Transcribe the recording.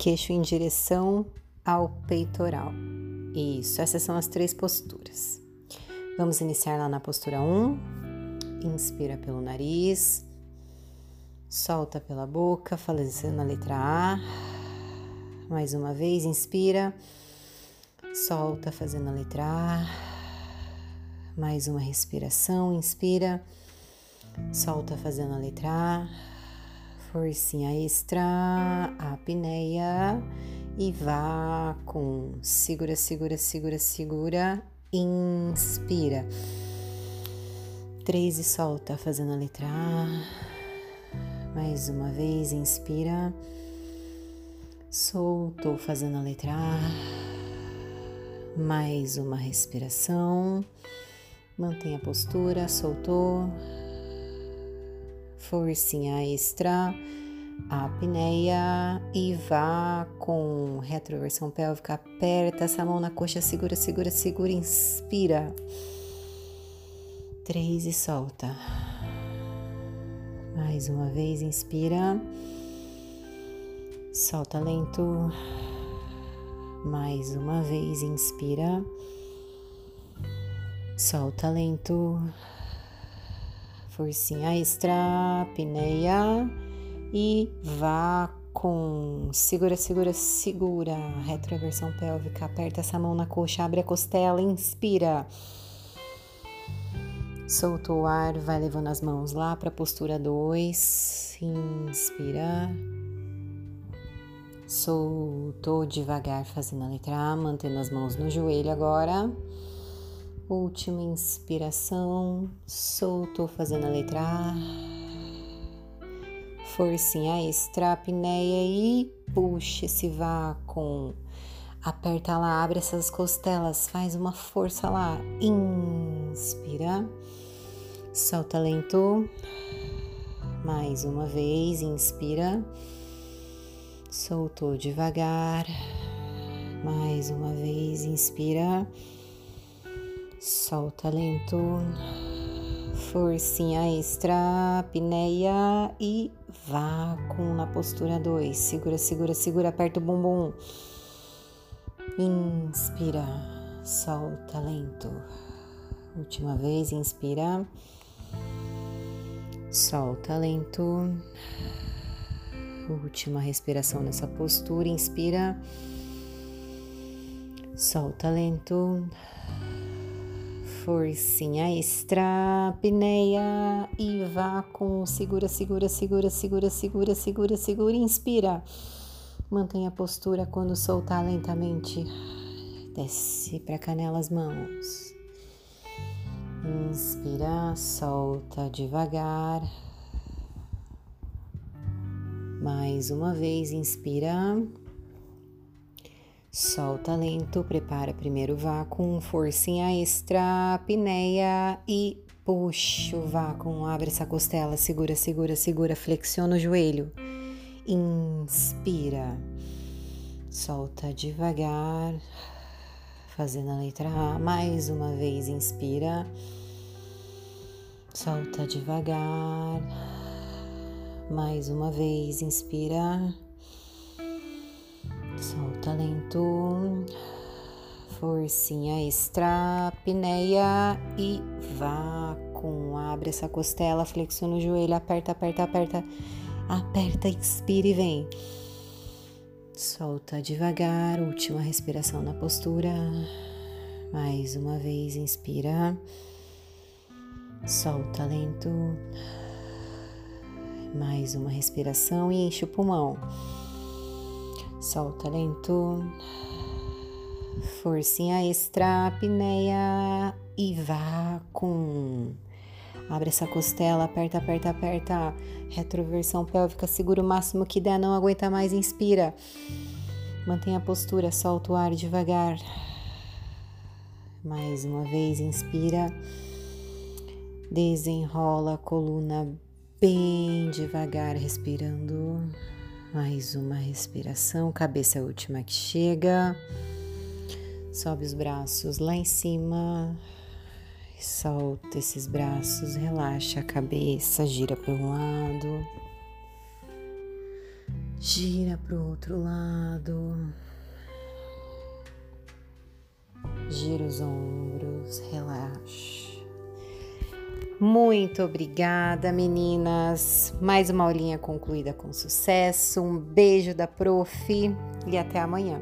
queixo em direção ao peitoral. Isso, essas são as três posturas. Vamos iniciar lá na postura 1. Inspira pelo nariz, solta pela boca, fazendo a letra A. Mais uma vez, inspira, solta, fazendo a letra A. Mais uma respiração, inspira, solta, fazendo a letra A. Forcinha extra, apneia e vá com segura, segura, segura, segura, inspira. Três e solta, fazendo a letra A. Mais uma vez, inspira. Soltou, fazendo a letra A. Mais uma respiração. Mantenha a postura, soltou. Forcinha extra a apneia e vá com retroversão pélvica. Aperta essa mão na coxa, segura, segura, segura, inspira. Três e solta. Mais uma vez, inspira. Solta lento. Mais uma vez, inspira. Solta lento. Forcinha extra, apneia e vá com segura, segura, segura, retroversão pélvica, aperta essa mão na coxa, abre a costela, inspira. Solta o ar, vai levando as mãos lá para a postura 2. Inspira. Soltou devagar, fazendo a letra A, mantendo as mãos no joelho agora. Última inspiração. Soltou, fazendo a letra A forcinha extra, apneia e puxa esse vácuo. Aperta lá, abre essas costelas, faz uma força lá. Inspira, solta lento. Mais uma vez, inspira. Soltou devagar. Mais uma vez, inspira. Solta lento forcinha extra, apneia e vácuo na postura 2. Segura, segura, segura, aperta o bumbum. Inspira, solta lento. Última vez, inspira. Solta lento. Última respiração nessa postura, inspira. Solta lento forcinha extra, apneia e vá com segura, segura, segura, segura, segura, segura, segura, inspira. Mantenha a postura quando soltar lentamente. Desce para canela as mãos. Inspira, solta devagar. Mais uma vez, inspira. Solta lento, prepara primeiro o vácuo, forcinha extra, apneia e puxa o vácuo, abre essa costela, segura, segura, segura, flexiona o joelho. Inspira, solta devagar, fazendo a letra A. Mais uma vez, inspira, solta devagar. Mais uma vez, inspira Solta lento. Forcinha extra, apneia e vá com. Abre essa costela, flexiona o joelho, aperta, aperta, aperta. Aperta, inspira e vem. Solta devagar, última respiração na postura. Mais uma vez, inspira. Solta lento. Mais uma respiração e enche o pulmão. Solta lento. Forcinha extra, apneia e vá com. Abre essa costela, aperta, aperta, aperta. Retroversão pélvica, segura o máximo que der, não aguenta mais, inspira. Mantenha a postura, solta o ar devagar. Mais uma vez, inspira. Desenrola a coluna bem devagar, respirando. Mais uma respiração, cabeça última que chega. Sobe os braços lá em cima. Solta esses braços, relaxa a cabeça, gira para um lado. Gira para o outro lado. Gira os ombros, relaxa. Muito obrigada, meninas. Mais uma aulinha concluída com sucesso. Um beijo da prof e até amanhã.